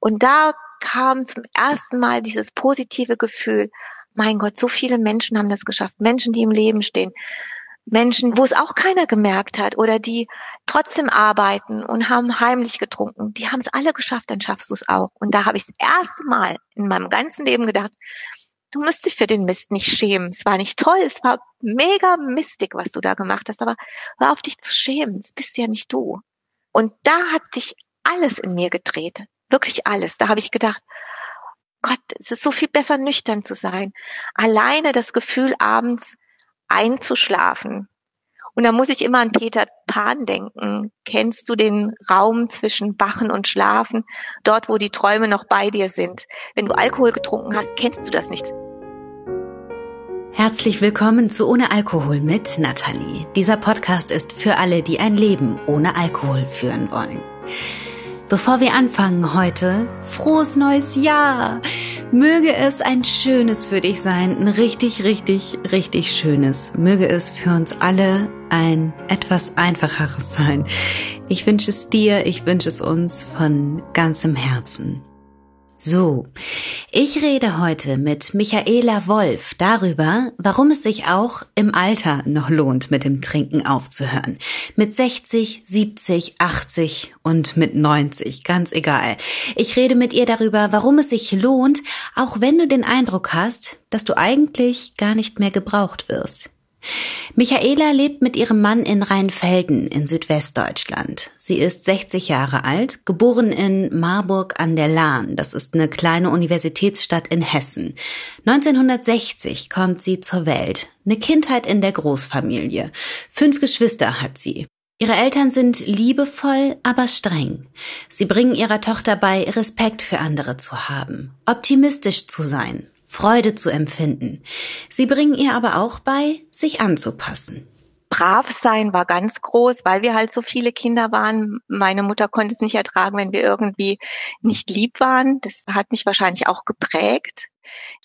Und da kam zum ersten Mal dieses positive Gefühl, mein Gott, so viele Menschen haben das geschafft. Menschen, die im Leben stehen. Menschen, wo es auch keiner gemerkt hat oder die trotzdem arbeiten und haben heimlich getrunken. Die haben es alle geschafft, dann schaffst du es auch. Und da habe ich das erste Mal in meinem ganzen Leben gedacht, du musst dich für den Mist nicht schämen. Es war nicht toll, es war mega mistig, was du da gemacht hast, aber hör auf dich zu schämen. Es bist ja nicht du. Und da hat sich alles in mir gedreht. Wirklich alles. Da habe ich gedacht, Gott, es ist so viel besser nüchtern zu sein. Alleine das Gefühl abends einzuschlafen. Und da muss ich immer an Peter Pan denken. Kennst du den Raum zwischen Wachen und Schlafen? Dort, wo die Träume noch bei dir sind. Wenn du Alkohol getrunken hast, kennst du das nicht. Herzlich willkommen zu Ohne Alkohol mit Nathalie. Dieser Podcast ist für alle, die ein Leben ohne Alkohol führen wollen. Bevor wir anfangen heute, frohes neues Jahr! Möge es ein schönes für dich sein, ein richtig, richtig, richtig schönes. Möge es für uns alle ein etwas einfacheres sein. Ich wünsche es dir, ich wünsche es uns von ganzem Herzen. So, ich rede heute mit Michaela Wolf darüber, warum es sich auch im Alter noch lohnt, mit dem Trinken aufzuhören. Mit 60, 70, 80 und mit 90, ganz egal. Ich rede mit ihr darüber, warum es sich lohnt, auch wenn du den Eindruck hast, dass du eigentlich gar nicht mehr gebraucht wirst. Michaela lebt mit ihrem Mann in Rheinfelden in Südwestdeutschland. Sie ist 60 Jahre alt, geboren in Marburg an der Lahn. Das ist eine kleine Universitätsstadt in Hessen. 1960 kommt sie zur Welt. Eine Kindheit in der Großfamilie. Fünf Geschwister hat sie. Ihre Eltern sind liebevoll, aber streng. Sie bringen ihrer Tochter bei, Respekt für andere zu haben, optimistisch zu sein, Freude zu empfinden. Sie bringen ihr aber auch bei, sich anzupassen. Brav sein war ganz groß, weil wir halt so viele Kinder waren. Meine Mutter konnte es nicht ertragen, wenn wir irgendwie nicht lieb waren. Das hat mich wahrscheinlich auch geprägt.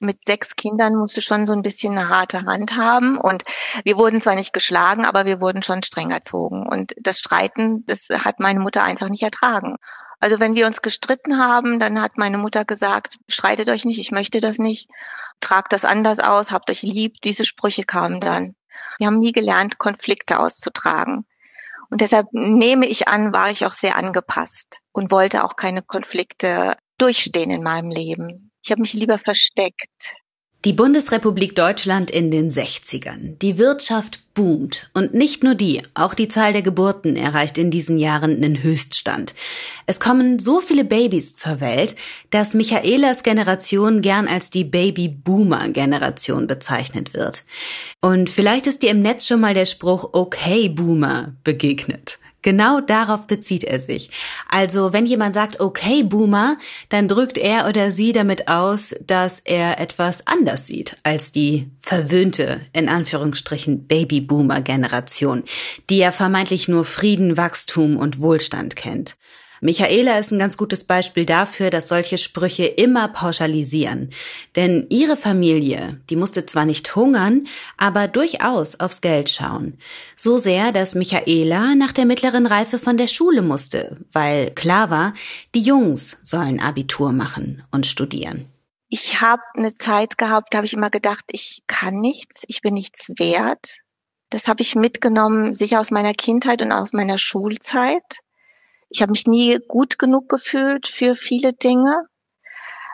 Mit sechs Kindern musste schon so ein bisschen eine harte Hand haben und wir wurden zwar nicht geschlagen, aber wir wurden schon streng erzogen und das Streiten, das hat meine Mutter einfach nicht ertragen. Also wenn wir uns gestritten haben, dann hat meine Mutter gesagt, streitet euch nicht, ich möchte das nicht, tragt das anders aus, habt euch lieb. Diese Sprüche kamen dann. Wir haben nie gelernt, Konflikte auszutragen. Und deshalb nehme ich an, war ich auch sehr angepasst und wollte auch keine Konflikte durchstehen in meinem Leben. Ich habe mich lieber versteckt. Die Bundesrepublik Deutschland in den 60ern. Die Wirtschaft boomt. Und nicht nur die, auch die Zahl der Geburten erreicht in diesen Jahren einen Höchststand. Es kommen so viele Babys zur Welt, dass Michaelas Generation gern als die Baby-Boomer-Generation bezeichnet wird. Und vielleicht ist dir im Netz schon mal der Spruch Okay Boomer begegnet. Genau darauf bezieht er sich. Also wenn jemand sagt, okay, Boomer, dann drückt er oder sie damit aus, dass er etwas anders sieht als die verwöhnte, in Anführungsstrichen, Baby-Boomer-Generation, die ja vermeintlich nur Frieden, Wachstum und Wohlstand kennt. Michaela ist ein ganz gutes Beispiel dafür, dass solche Sprüche immer pauschalisieren. Denn ihre Familie, die musste zwar nicht hungern, aber durchaus aufs Geld schauen. So sehr, dass Michaela nach der mittleren Reife von der Schule musste, weil klar war, die Jungs sollen Abitur machen und studieren. Ich habe eine Zeit gehabt, da habe ich immer gedacht, ich kann nichts, ich bin nichts wert. Das habe ich mitgenommen, sicher aus meiner Kindheit und aus meiner Schulzeit. Ich habe mich nie gut genug gefühlt für viele Dinge.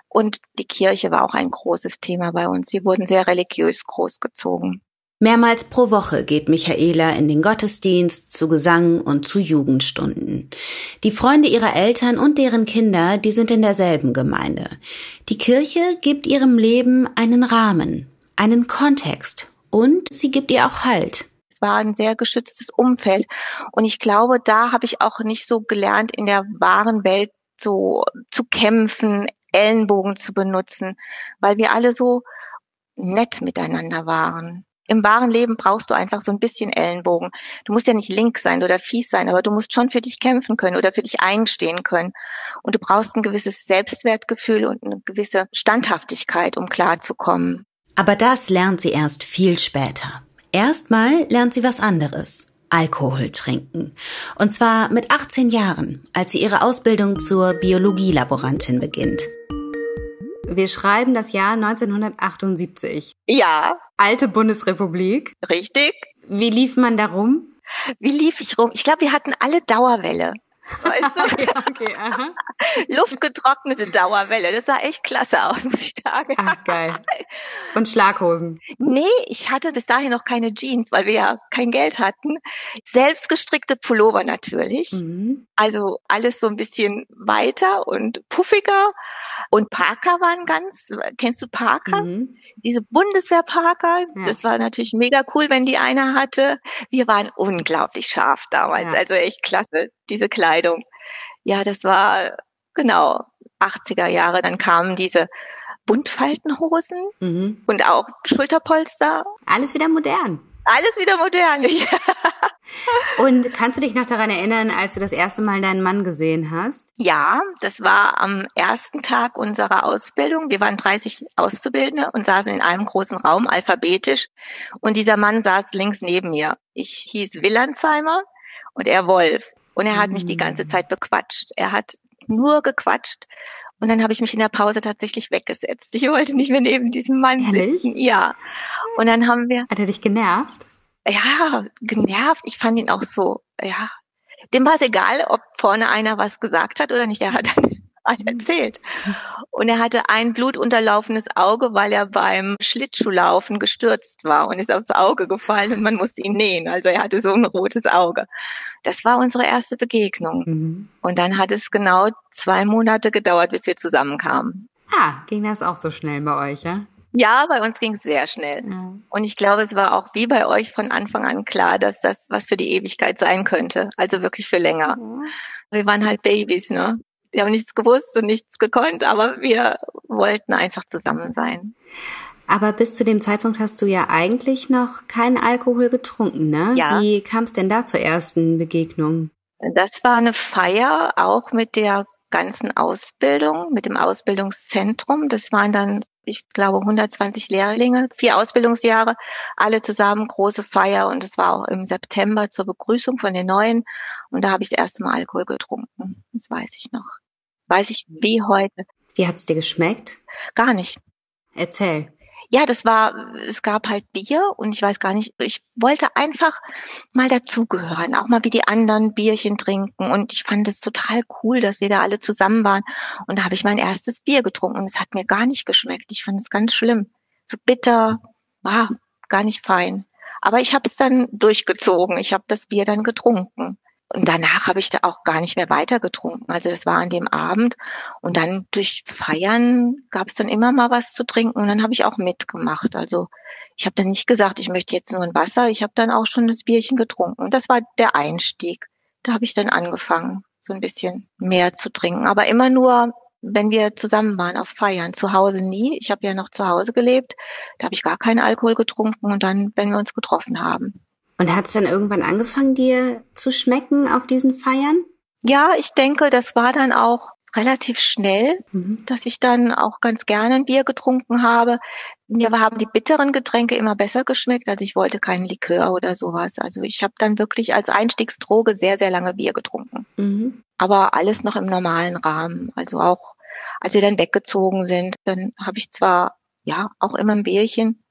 Und die Kirche war auch ein großes Thema bei uns. Wir wurden sehr religiös großgezogen. Mehrmals pro Woche geht Michaela in den Gottesdienst, zu Gesang und zu Jugendstunden. Die Freunde ihrer Eltern und deren Kinder, die sind in derselben Gemeinde. Die Kirche gibt ihrem Leben einen Rahmen, einen Kontext und sie gibt ihr auch Halt war ein sehr geschütztes Umfeld. Und ich glaube, da habe ich auch nicht so gelernt, in der wahren Welt so zu kämpfen, Ellenbogen zu benutzen, weil wir alle so nett miteinander waren. Im wahren Leben brauchst du einfach so ein bisschen Ellenbogen. Du musst ja nicht links sein oder fies sein, aber du musst schon für dich kämpfen können oder für dich einstehen können. Und du brauchst ein gewisses Selbstwertgefühl und eine gewisse Standhaftigkeit, um klarzukommen. Aber das lernt sie erst viel später. Erstmal lernt sie was anderes. Alkohol trinken. Und zwar mit 18 Jahren, als sie ihre Ausbildung zur Biologielaborantin beginnt. Wir schreiben das Jahr 1978. Ja. Alte Bundesrepublik. Richtig. Wie lief man da rum? Wie lief ich rum? Ich glaube, wir hatten alle Dauerwelle. Weißt du? ja, okay, aha. Luftgetrocknete Dauerwelle. Das sah echt klasse aus, muss ich sagen. Ach, geil. Und Schlaghosen? Nee, ich hatte bis dahin noch keine Jeans, weil wir ja kein Geld hatten. Selbstgestrickte Pullover natürlich. Mhm. Also alles so ein bisschen weiter und puffiger. Und Parker waren ganz, kennst du Parker? Mhm. Diese Bundeswehr-Parker, ja. das war natürlich mega cool, wenn die einer hatte. Wir waren unglaublich scharf damals, ja. also echt klasse, diese Kleidung. Ja, das war genau 80er Jahre. Dann kamen diese Buntfaltenhosen mhm. und auch Schulterpolster. Alles wieder modern. Alles wieder modern. Und kannst du dich noch daran erinnern, als du das erste Mal deinen Mann gesehen hast? Ja, das war am ersten Tag unserer Ausbildung. Wir waren 30 Auszubildende und saßen in einem großen Raum alphabetisch. Und dieser Mann saß links neben mir. Ich hieß Willandsheimer und er Wolf. Und er hat mich die ganze mm. Zeit bequatscht. Er hat nur gequatscht. Und dann habe ich mich in der Pause tatsächlich weggesetzt. Ich wollte nicht mehr neben diesem Mann Ehrlich? sitzen. Ja. Und dann haben wir. Hat er dich genervt? Ja, genervt. Ich fand ihn auch so, ja. Dem war es egal, ob vorne einer was gesagt hat oder nicht. Er hat dann hat erzählt. Und er hatte ein blutunterlaufenes Auge, weil er beim Schlittschuhlaufen gestürzt war und ist aufs Auge gefallen und man musste ihn nähen. Also er hatte so ein rotes Auge. Das war unsere erste Begegnung. Mhm. Und dann hat es genau zwei Monate gedauert, bis wir zusammenkamen. Ah, ging das auch so schnell bei euch, ja? Ja, bei uns ging es sehr schnell. Ja. Und ich glaube, es war auch wie bei euch von Anfang an klar, dass das was für die Ewigkeit sein könnte. Also wirklich für länger. Ja. Wir waren halt Babys, ne? Wir haben nichts gewusst und nichts gekonnt, aber wir wollten einfach zusammen sein. Aber bis zu dem Zeitpunkt hast du ja eigentlich noch keinen Alkohol getrunken, ne? Ja. Wie kam es denn da zur ersten Begegnung? Das war eine Feier, auch mit der ganzen Ausbildung, mit dem Ausbildungszentrum. Das waren dann, ich glaube, 120 Lehrlinge, vier Ausbildungsjahre, alle zusammen, große Feier. Und es war auch im September zur Begrüßung von den Neuen. Und da habe ich das erste Mal Alkohol getrunken. Das weiß ich noch. Weiß ich wie heute. Wie hat's dir geschmeckt? Gar nicht. Erzähl. Ja, das war, es gab halt Bier und ich weiß gar nicht, ich wollte einfach mal dazugehören, auch mal wie die anderen Bierchen trinken und ich fand es total cool, dass wir da alle zusammen waren und da habe ich mein erstes Bier getrunken und es hat mir gar nicht geschmeckt. Ich fand es ganz schlimm. So bitter, war gar nicht fein. Aber ich habe es dann durchgezogen. Ich habe das Bier dann getrunken. Und danach habe ich da auch gar nicht mehr weiter getrunken. Also das war an dem Abend. Und dann durch Feiern gab es dann immer mal was zu trinken. Und dann habe ich auch mitgemacht. Also ich habe dann nicht gesagt, ich möchte jetzt nur ein Wasser. Ich habe dann auch schon das Bierchen getrunken. Und das war der Einstieg. Da habe ich dann angefangen, so ein bisschen mehr zu trinken. Aber immer nur, wenn wir zusammen waren auf Feiern. Zu Hause nie. Ich habe ja noch zu Hause gelebt. Da habe ich gar keinen Alkohol getrunken. Und dann, wenn wir uns getroffen haben. Und hat es dann irgendwann angefangen, dir zu schmecken auf diesen Feiern? Ja, ich denke, das war dann auch relativ schnell, mhm. dass ich dann auch ganz gerne ein Bier getrunken habe. Mir haben die bitteren Getränke immer besser geschmeckt, also ich wollte keinen Likör oder sowas. Also ich habe dann wirklich als Einstiegsdroge sehr, sehr lange Bier getrunken. Mhm. Aber alles noch im normalen Rahmen. Also auch als wir dann weggezogen sind, dann habe ich zwar ja auch immer ein Bierchen.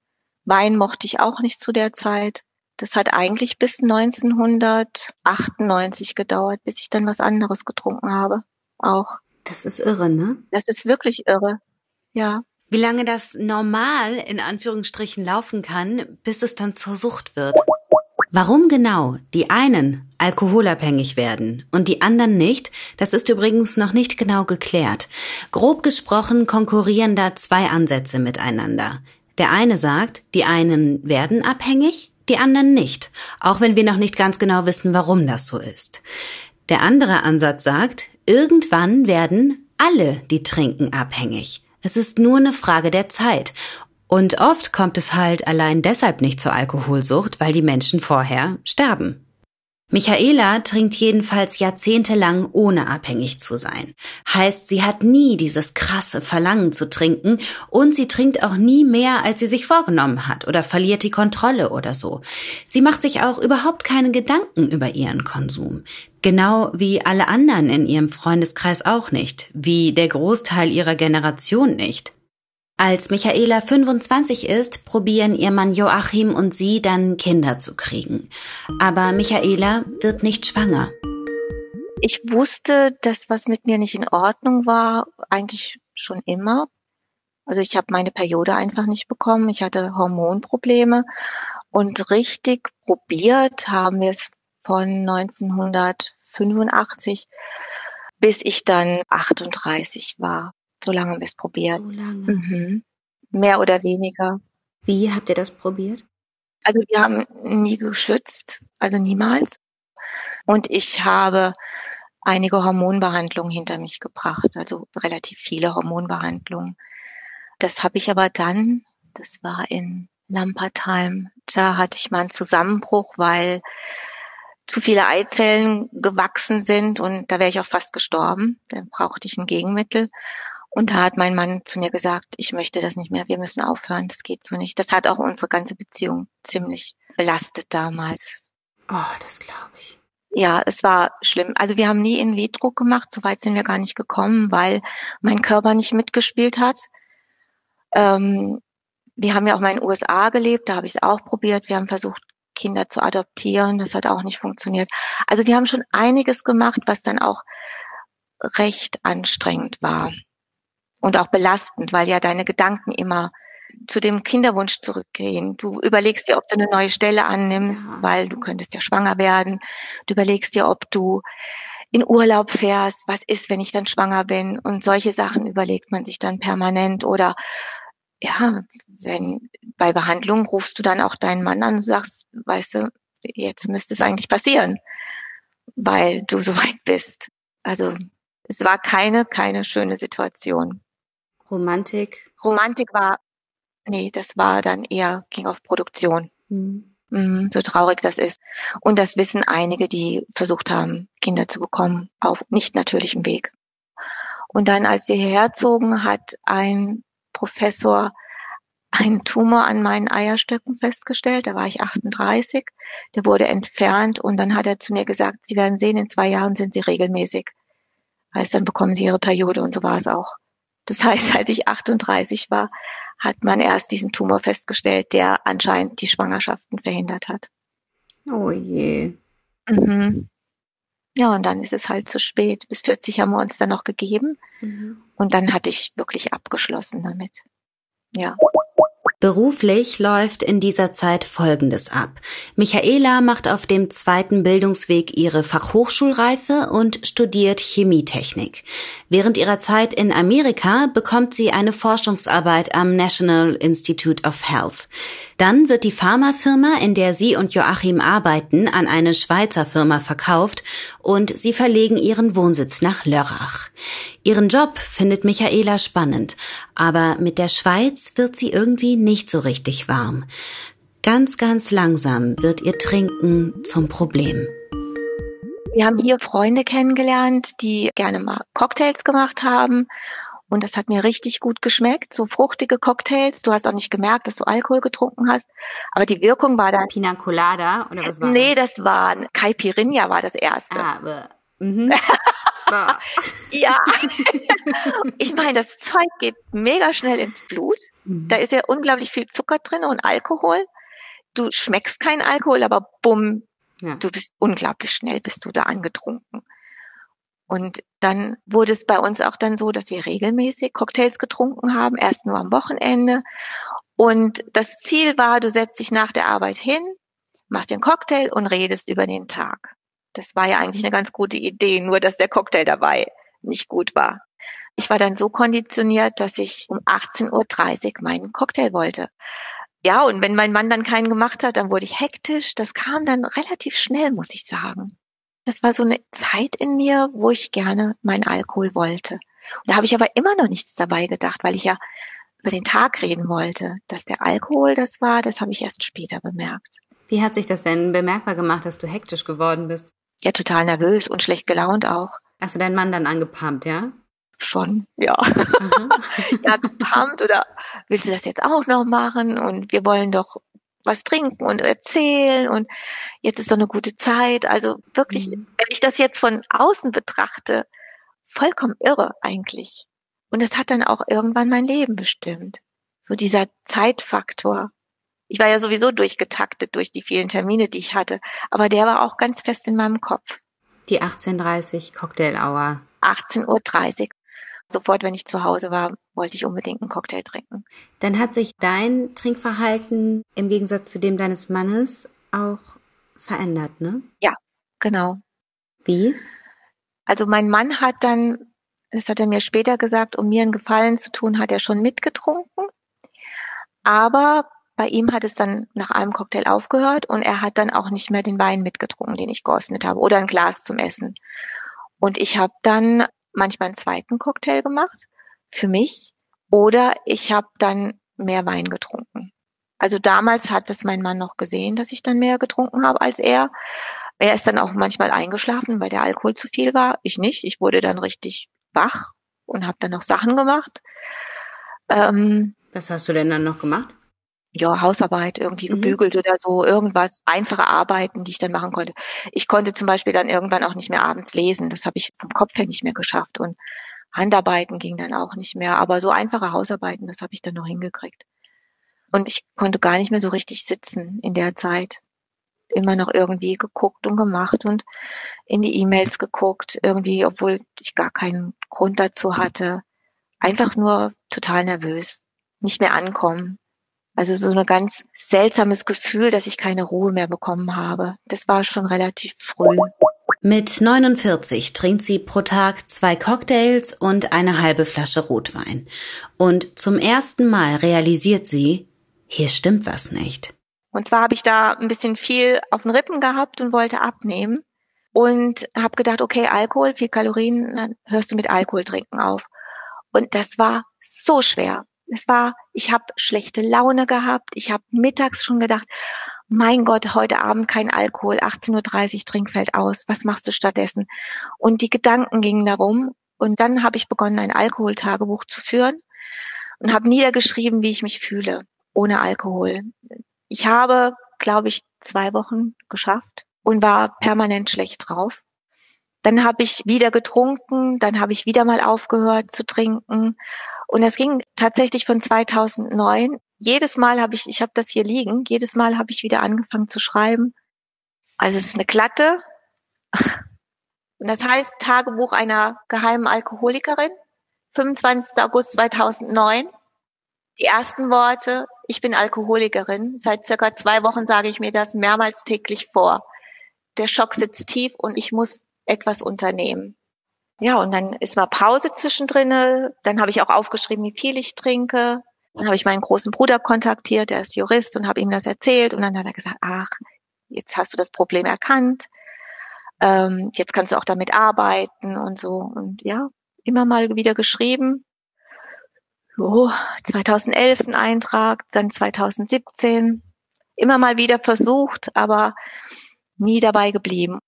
Wein mochte ich auch nicht zu der Zeit. Das hat eigentlich bis 1998 gedauert, bis ich dann was anderes getrunken habe. Auch. Das ist irre, ne? Das ist wirklich irre. Ja. Wie lange das normal in Anführungsstrichen laufen kann, bis es dann zur Sucht wird. Warum genau die einen alkoholabhängig werden und die anderen nicht, das ist übrigens noch nicht genau geklärt. Grob gesprochen konkurrieren da zwei Ansätze miteinander. Der eine sagt, die einen werden abhängig die anderen nicht, auch wenn wir noch nicht ganz genau wissen, warum das so ist. Der andere Ansatz sagt, irgendwann werden alle, die trinken, abhängig. Es ist nur eine Frage der Zeit. Und oft kommt es halt allein deshalb nicht zur Alkoholsucht, weil die Menschen vorher sterben. Michaela trinkt jedenfalls jahrzehntelang ohne abhängig zu sein. Heißt, sie hat nie dieses krasse Verlangen zu trinken und sie trinkt auch nie mehr, als sie sich vorgenommen hat oder verliert die Kontrolle oder so. Sie macht sich auch überhaupt keine Gedanken über ihren Konsum. Genau wie alle anderen in ihrem Freundeskreis auch nicht, wie der Großteil ihrer Generation nicht. Als Michaela 25 ist, probieren ihr Mann Joachim und sie dann Kinder zu kriegen. Aber Michaela wird nicht schwanger. Ich wusste, dass was mit mir nicht in Ordnung war, eigentlich schon immer. Also ich habe meine Periode einfach nicht bekommen. Ich hatte Hormonprobleme und richtig probiert haben wir es von 1985 bis ich dann 38 war. So lange haben wir es probiert. So lange. Mhm. Mehr oder weniger. Wie habt ihr das probiert? Also wir haben nie geschützt, also niemals. Und ich habe einige Hormonbehandlungen hinter mich gebracht, also relativ viele Hormonbehandlungen. Das habe ich aber dann, das war in Lampertheim, da hatte ich mal einen Zusammenbruch, weil zu viele Eizellen gewachsen sind und da wäre ich auch fast gestorben. Dann brauchte ich ein Gegenmittel. Und da hat mein Mann zu mir gesagt, ich möchte das nicht mehr, wir müssen aufhören, das geht so nicht. Das hat auch unsere ganze Beziehung ziemlich belastet damals. Oh, das glaube ich. Ja, es war schlimm. Also wir haben nie in vitro gemacht, so weit sind wir gar nicht gekommen, weil mein Körper nicht mitgespielt hat. Ähm, wir haben ja auch mal in den USA gelebt, da habe ich es auch probiert. Wir haben versucht, Kinder zu adoptieren, das hat auch nicht funktioniert. Also wir haben schon einiges gemacht, was dann auch recht anstrengend war und auch belastend, weil ja deine Gedanken immer zu dem Kinderwunsch zurückgehen. Du überlegst dir, ob du eine neue Stelle annimmst, ja. weil du könntest ja schwanger werden. Du überlegst dir, ob du in Urlaub fährst, was ist, wenn ich dann schwanger bin? Und solche Sachen überlegt man sich dann permanent oder ja, wenn bei Behandlung rufst du dann auch deinen Mann an und sagst, weißt du, jetzt müsste es eigentlich passieren, weil du so weit bist. Also es war keine, keine schöne Situation. Romantik? Romantik war, nee, das war dann eher, ging auf Produktion. Mhm. So traurig das ist. Und das wissen einige, die versucht haben, Kinder zu bekommen, auf nicht natürlichem Weg. Und dann, als wir hierher zogen, hat ein Professor einen Tumor an meinen Eierstöcken festgestellt. Da war ich 38. Der wurde entfernt und dann hat er zu mir gesagt, Sie werden sehen, in zwei Jahren sind Sie regelmäßig. Heißt, dann bekommen Sie Ihre Periode und so war es auch. Das heißt, als ich 38 war, hat man erst diesen Tumor festgestellt, der anscheinend die Schwangerschaften verhindert hat. Oh je. Mhm. Ja, und dann ist es halt zu spät. Bis 40 haben wir uns dann noch gegeben. Mhm. Und dann hatte ich wirklich abgeschlossen damit. Ja. Beruflich läuft in dieser Zeit Folgendes ab. Michaela macht auf dem zweiten Bildungsweg ihre Fachhochschulreife und studiert Chemietechnik. Während ihrer Zeit in Amerika bekommt sie eine Forschungsarbeit am National Institute of Health. Dann wird die Pharmafirma, in der sie und Joachim arbeiten, an eine Schweizer Firma verkauft und sie verlegen ihren Wohnsitz nach Lörrach. Ihren Job findet Michaela spannend, aber mit der Schweiz wird sie irgendwie nicht so richtig warm. Ganz, ganz langsam wird ihr Trinken zum Problem. Wir haben hier Freunde kennengelernt, die gerne mal Cocktails gemacht haben und das hat mir richtig gut geschmeckt. So fruchtige Cocktails. Du hast auch nicht gemerkt, dass du Alkohol getrunken hast. Aber die Wirkung war dann. Pina Colada oder was war Nee, das, das war Caipirinha war das erste. Ah, aber, mhm. ja. ich meine, das Zeug geht mega schnell ins Blut. Mhm. Da ist ja unglaublich viel Zucker drin und Alkohol. Du schmeckst keinen Alkohol, aber bumm, ja. du bist unglaublich schnell, bist du da angetrunken. Und dann wurde es bei uns auch dann so, dass wir regelmäßig Cocktails getrunken haben, erst nur am Wochenende. Und das Ziel war, du setzt dich nach der Arbeit hin, machst den Cocktail und redest über den Tag. Das war ja eigentlich eine ganz gute Idee, nur dass der Cocktail dabei nicht gut war. Ich war dann so konditioniert, dass ich um 18.30 Uhr meinen Cocktail wollte. Ja, und wenn mein Mann dann keinen gemacht hat, dann wurde ich hektisch. Das kam dann relativ schnell, muss ich sagen das war so eine Zeit in mir, wo ich gerne meinen Alkohol wollte. Und da habe ich aber immer noch nichts dabei gedacht, weil ich ja über den Tag reden wollte. Dass der Alkohol das war, das habe ich erst später bemerkt. Wie hat sich das denn bemerkbar gemacht, dass du hektisch geworden bist? Ja, total nervös und schlecht gelaunt auch. Hast du deinen Mann dann angepumpt, ja? Schon, ja. ja, gepumpt oder willst du das jetzt auch noch machen? Und wir wollen doch was trinken und erzählen und jetzt ist doch eine gute Zeit. Also wirklich, mhm. wenn ich das jetzt von außen betrachte, vollkommen irre eigentlich. Und es hat dann auch irgendwann mein Leben bestimmt. So dieser Zeitfaktor. Ich war ja sowieso durchgetaktet durch die vielen Termine, die ich hatte, aber der war auch ganz fest in meinem Kopf. Die 18.30 Cocktail Hour. 18.30 Uhr. Sofort, wenn ich zu Hause war, wollte ich unbedingt einen Cocktail trinken. Dann hat sich dein Trinkverhalten im Gegensatz zu dem deines Mannes auch verändert, ne? Ja, genau. Wie? Also mein Mann hat dann, das hat er mir später gesagt, um mir einen Gefallen zu tun, hat er schon mitgetrunken. Aber bei ihm hat es dann nach einem Cocktail aufgehört und er hat dann auch nicht mehr den Wein mitgetrunken, den ich geöffnet habe, oder ein Glas zum Essen. Und ich habe dann manchmal einen zweiten Cocktail gemacht für mich oder ich habe dann mehr Wein getrunken. Also damals hat das mein Mann noch gesehen, dass ich dann mehr getrunken habe als er. Er ist dann auch manchmal eingeschlafen, weil der Alkohol zu viel war. Ich nicht. Ich wurde dann richtig wach und habe dann noch Sachen gemacht. Ähm, Was hast du denn dann noch gemacht? Ja, Hausarbeit, irgendwie mhm. gebügelt oder so, irgendwas, einfache Arbeiten, die ich dann machen konnte. Ich konnte zum Beispiel dann irgendwann auch nicht mehr abends lesen. Das habe ich vom Kopf her nicht mehr geschafft. Und Handarbeiten ging dann auch nicht mehr. Aber so einfache Hausarbeiten, das habe ich dann noch hingekriegt. Und ich konnte gar nicht mehr so richtig sitzen in der Zeit immer noch irgendwie geguckt und gemacht und in die E-Mails geguckt, irgendwie, obwohl ich gar keinen Grund dazu hatte. Einfach nur total nervös, nicht mehr ankommen. Also so ein ganz seltsames Gefühl, dass ich keine Ruhe mehr bekommen habe. Das war schon relativ früh. Mit 49 trinkt sie pro Tag zwei Cocktails und eine halbe Flasche Rotwein. Und zum ersten Mal realisiert sie, hier stimmt was nicht. Und zwar habe ich da ein bisschen viel auf den Rippen gehabt und wollte abnehmen und habe gedacht, okay, Alkohol, viel Kalorien, dann hörst du mit Alkohol trinken auf. Und das war so schwer. Es war, ich habe schlechte Laune gehabt. Ich habe mittags schon gedacht, mein Gott, heute Abend kein Alkohol, 18.30 Uhr Trinkfeld aus. Was machst du stattdessen? Und die Gedanken gingen darum. Und dann habe ich begonnen, ein Alkoholtagebuch zu führen und habe niedergeschrieben, wie ich mich fühle ohne Alkohol. Ich habe, glaube ich, zwei Wochen geschafft und war permanent schlecht drauf. Dann habe ich wieder getrunken, dann habe ich wieder mal aufgehört zu trinken. Und das ging tatsächlich von 2009. Jedes Mal habe ich, ich habe das hier liegen, jedes Mal habe ich wieder angefangen zu schreiben. Also es ist eine glatte. Und das heißt Tagebuch einer geheimen Alkoholikerin. 25. August 2009. Die ersten Worte, ich bin Alkoholikerin. Seit circa zwei Wochen sage ich mir das mehrmals täglich vor. Der Schock sitzt tief und ich muss etwas unternehmen. Ja, und dann ist mal Pause zwischendrin. Dann habe ich auch aufgeschrieben, wie viel ich trinke. Dann habe ich meinen großen Bruder kontaktiert, der ist Jurist, und habe ihm das erzählt. Und dann hat er gesagt, ach, jetzt hast du das Problem erkannt. Ähm, jetzt kannst du auch damit arbeiten und so. Und ja, immer mal wieder geschrieben oh, 2011 ein Eintrag, dann 2017. Immer mal wieder versucht, aber nie dabei geblieben.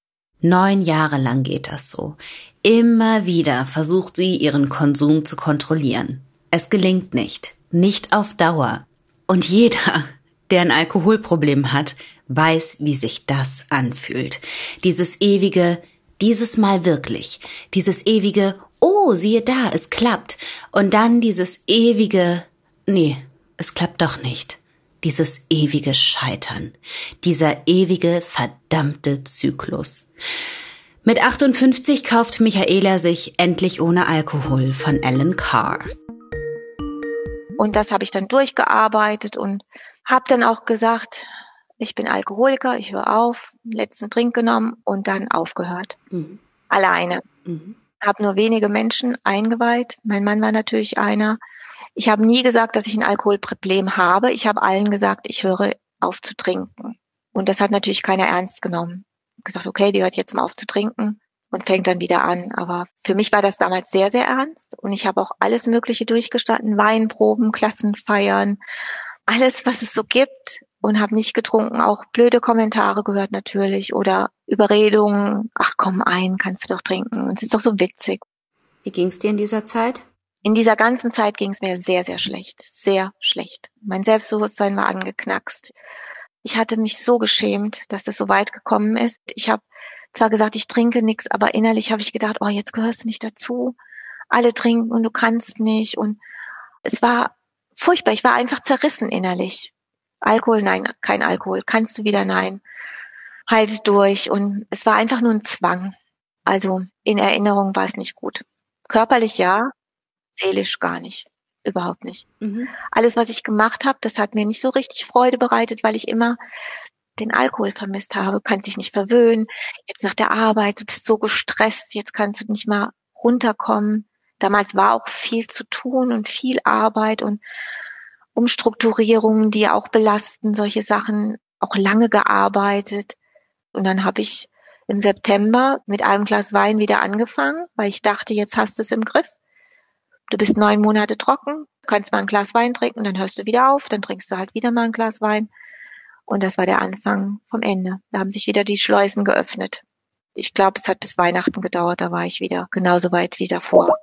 Neun Jahre lang geht das so. Immer wieder versucht sie, ihren Konsum zu kontrollieren. Es gelingt nicht. Nicht auf Dauer. Und jeder, der ein Alkoholproblem hat, weiß, wie sich das anfühlt. Dieses ewige, dieses Mal wirklich, dieses ewige oh, siehe da, es klappt. Und dann dieses ewige, nee, es klappt doch nicht. Dieses ewige Scheitern. Dieser ewige, verdammte Zyklus. Mit 58 kauft Michaela sich Endlich ohne Alkohol von Alan Carr. Und das habe ich dann durchgearbeitet und habe dann auch gesagt, ich bin Alkoholiker, ich höre auf, letzten Trink genommen und dann aufgehört. Mhm. Alleine. Mhm habe nur wenige Menschen eingeweiht. Mein Mann war natürlich einer. Ich habe nie gesagt, dass ich ein Alkoholproblem habe. Ich habe allen gesagt, ich höre auf zu trinken. Und das hat natürlich keiner ernst genommen. Gesagt, okay, die hört jetzt mal auf zu trinken und fängt dann wieder an. Aber für mich war das damals sehr, sehr ernst. Und ich habe auch alles Mögliche durchgestanden. Weinproben, Klassenfeiern, alles, was es so gibt und habe nicht getrunken, auch blöde Kommentare gehört natürlich oder Überredungen, ach komm ein, kannst du doch trinken und es ist doch so witzig. Wie ging es dir in dieser Zeit? In dieser ganzen Zeit ging es mir sehr, sehr schlecht, sehr schlecht. Mein Selbstbewusstsein war angeknackst. Ich hatte mich so geschämt, dass das so weit gekommen ist. Ich habe zwar gesagt, ich trinke nichts, aber innerlich habe ich gedacht, oh, jetzt gehörst du nicht dazu. Alle trinken und du kannst nicht. Und es war furchtbar. Ich war einfach zerrissen innerlich. Alkohol, nein, kein Alkohol. Kannst du wieder, nein. Halt durch. Und es war einfach nur ein Zwang. Also in Erinnerung war es nicht gut. Körperlich ja, seelisch gar nicht. Überhaupt nicht. Mhm. Alles, was ich gemacht habe, das hat mir nicht so richtig Freude bereitet, weil ich immer den Alkohol vermisst habe, kannst dich nicht verwöhnen. Jetzt nach der Arbeit, du bist so gestresst, jetzt kannst du nicht mal runterkommen. Damals war auch viel zu tun und viel Arbeit und Umstrukturierungen, die auch belasten, solche Sachen, auch lange gearbeitet. Und dann habe ich im September mit einem Glas Wein wieder angefangen, weil ich dachte, jetzt hast du es im Griff. Du bist neun Monate trocken, kannst mal ein Glas Wein trinken, dann hörst du wieder auf, dann trinkst du halt wieder mal ein Glas Wein. Und das war der Anfang vom Ende. Da haben sich wieder die Schleusen geöffnet. Ich glaube, es hat bis Weihnachten gedauert, da war ich wieder genauso weit wie davor.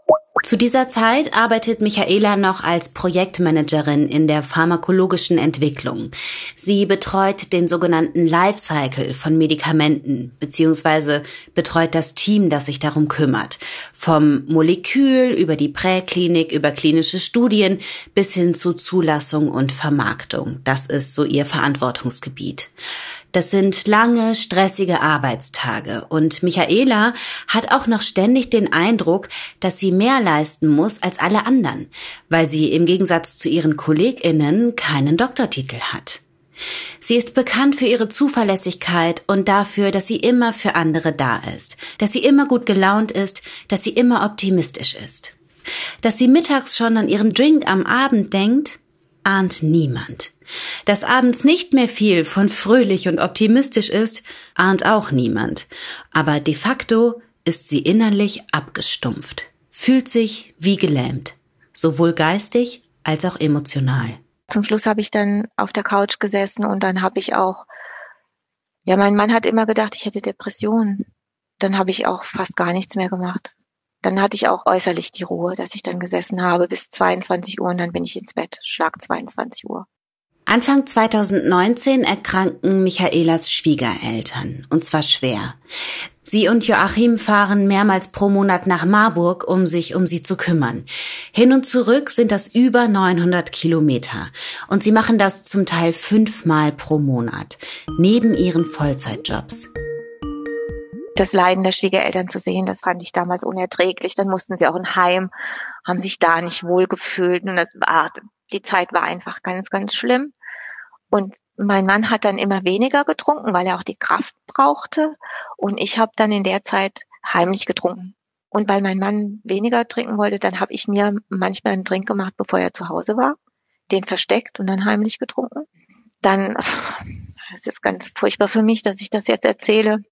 Zu dieser Zeit arbeitet Michaela noch als Projektmanagerin in der pharmakologischen Entwicklung. Sie betreut den sogenannten Lifecycle von Medikamenten beziehungsweise betreut das Team, das sich darum kümmert. Vom Molekül über die Präklinik, über klinische Studien bis hin zu Zulassung und Vermarktung. Das ist so ihr Verantwortungsgebiet. Das sind lange, stressige Arbeitstage und Michaela hat auch noch ständig den Eindruck, dass sie mehr leisten muss als alle anderen, weil sie im Gegensatz zu ihren Kolleginnen keinen Doktortitel hat. Sie ist bekannt für ihre Zuverlässigkeit und dafür, dass sie immer für andere da ist, dass sie immer gut gelaunt ist, dass sie immer optimistisch ist. Dass sie mittags schon an ihren Drink am Abend denkt, ahnt niemand. Dass abends nicht mehr viel von fröhlich und optimistisch ist, ahnt auch niemand. Aber de facto ist sie innerlich abgestumpft, fühlt sich wie gelähmt, sowohl geistig als auch emotional. Zum Schluss habe ich dann auf der Couch gesessen und dann habe ich auch, ja, mein Mann hat immer gedacht, ich hätte Depressionen. Dann habe ich auch fast gar nichts mehr gemacht. Dann hatte ich auch äußerlich die Ruhe, dass ich dann gesessen habe bis 22 Uhr und dann bin ich ins Bett, Schlag 22 Uhr. Anfang 2019 erkranken Michaelas Schwiegereltern, und zwar schwer. Sie und Joachim fahren mehrmals pro Monat nach Marburg, um sich um sie zu kümmern. Hin und zurück sind das über 900 Kilometer. Und sie machen das zum Teil fünfmal pro Monat, neben ihren Vollzeitjobs das Leiden der Schwiegereltern zu sehen, das fand ich damals unerträglich. Dann mussten sie auch in Heim, haben sich da nicht wohl gefühlt. Und das war, die Zeit war einfach ganz, ganz schlimm. Und mein Mann hat dann immer weniger getrunken, weil er auch die Kraft brauchte. Und ich habe dann in der Zeit heimlich getrunken. Und weil mein Mann weniger trinken wollte, dann habe ich mir manchmal einen Drink gemacht, bevor er zu Hause war, den versteckt und dann heimlich getrunken. Dann, es ist ganz furchtbar für mich, dass ich das jetzt erzähle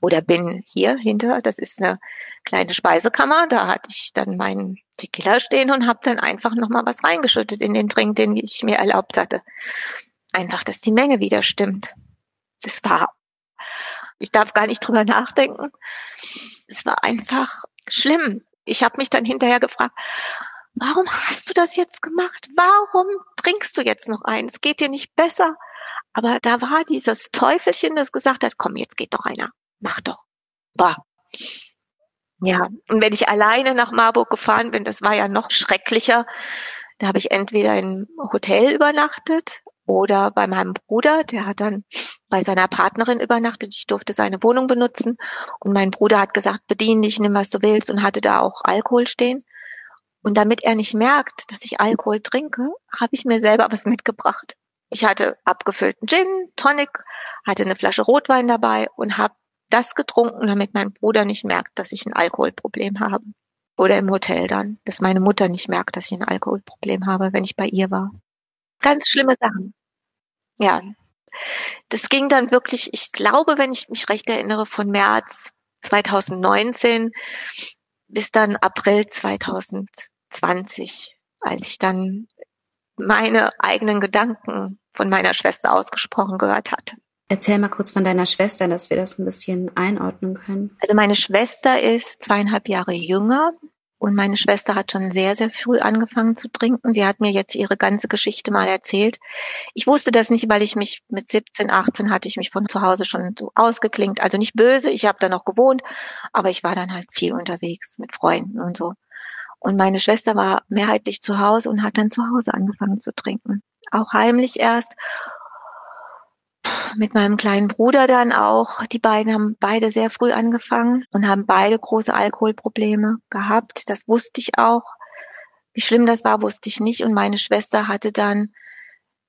oder bin hier hinter, das ist eine kleine Speisekammer, da hatte ich dann meinen Tequila stehen und habe dann einfach nochmal was reingeschüttet in den Drink, den ich mir erlaubt hatte einfach, dass die Menge wieder stimmt. Das war, ich darf gar nicht drüber nachdenken. Es war einfach schlimm. Ich habe mich dann hinterher gefragt, warum hast du das jetzt gemacht? Warum trinkst du jetzt noch ein? Es geht dir nicht besser. Aber da war dieses Teufelchen, das gesagt hat, komm, jetzt geht noch einer. Mach doch. Bah. Ja, und wenn ich alleine nach Marburg gefahren bin, das war ja noch schrecklicher. Da habe ich entweder im Hotel übernachtet oder bei meinem Bruder, der hat dann bei seiner Partnerin übernachtet. Ich durfte seine Wohnung benutzen. Und mein Bruder hat gesagt, bedien dich, nimm was du willst und hatte da auch Alkohol stehen. Und damit er nicht merkt, dass ich Alkohol trinke, habe ich mir selber was mitgebracht. Ich hatte abgefüllten Gin, Tonic, hatte eine Flasche Rotwein dabei und habe das getrunken, damit mein Bruder nicht merkt, dass ich ein Alkoholproblem habe. Oder im Hotel dann, dass meine Mutter nicht merkt, dass ich ein Alkoholproblem habe, wenn ich bei ihr war. Ganz schlimme Sachen. Ja. Das ging dann wirklich, ich glaube, wenn ich mich recht erinnere, von März 2019 bis dann April 2020, als ich dann meine eigenen Gedanken von meiner Schwester ausgesprochen gehört hatte. Erzähl mal kurz von deiner Schwester, dass wir das ein bisschen einordnen können. Also meine Schwester ist zweieinhalb Jahre jünger und meine Schwester hat schon sehr, sehr früh angefangen zu trinken. Sie hat mir jetzt ihre ganze Geschichte mal erzählt. Ich wusste das nicht, weil ich mich mit 17, 18 hatte ich mich von zu Hause schon so ausgeklingt. Also nicht böse, ich habe da noch gewohnt, aber ich war dann halt viel unterwegs mit Freunden und so. Und meine Schwester war mehrheitlich zu Hause und hat dann zu Hause angefangen zu trinken. Auch heimlich erst mit meinem kleinen Bruder dann auch. Die beiden haben beide sehr früh angefangen und haben beide große Alkoholprobleme gehabt. Das wusste ich auch. Wie schlimm das war, wusste ich nicht. Und meine Schwester hatte dann,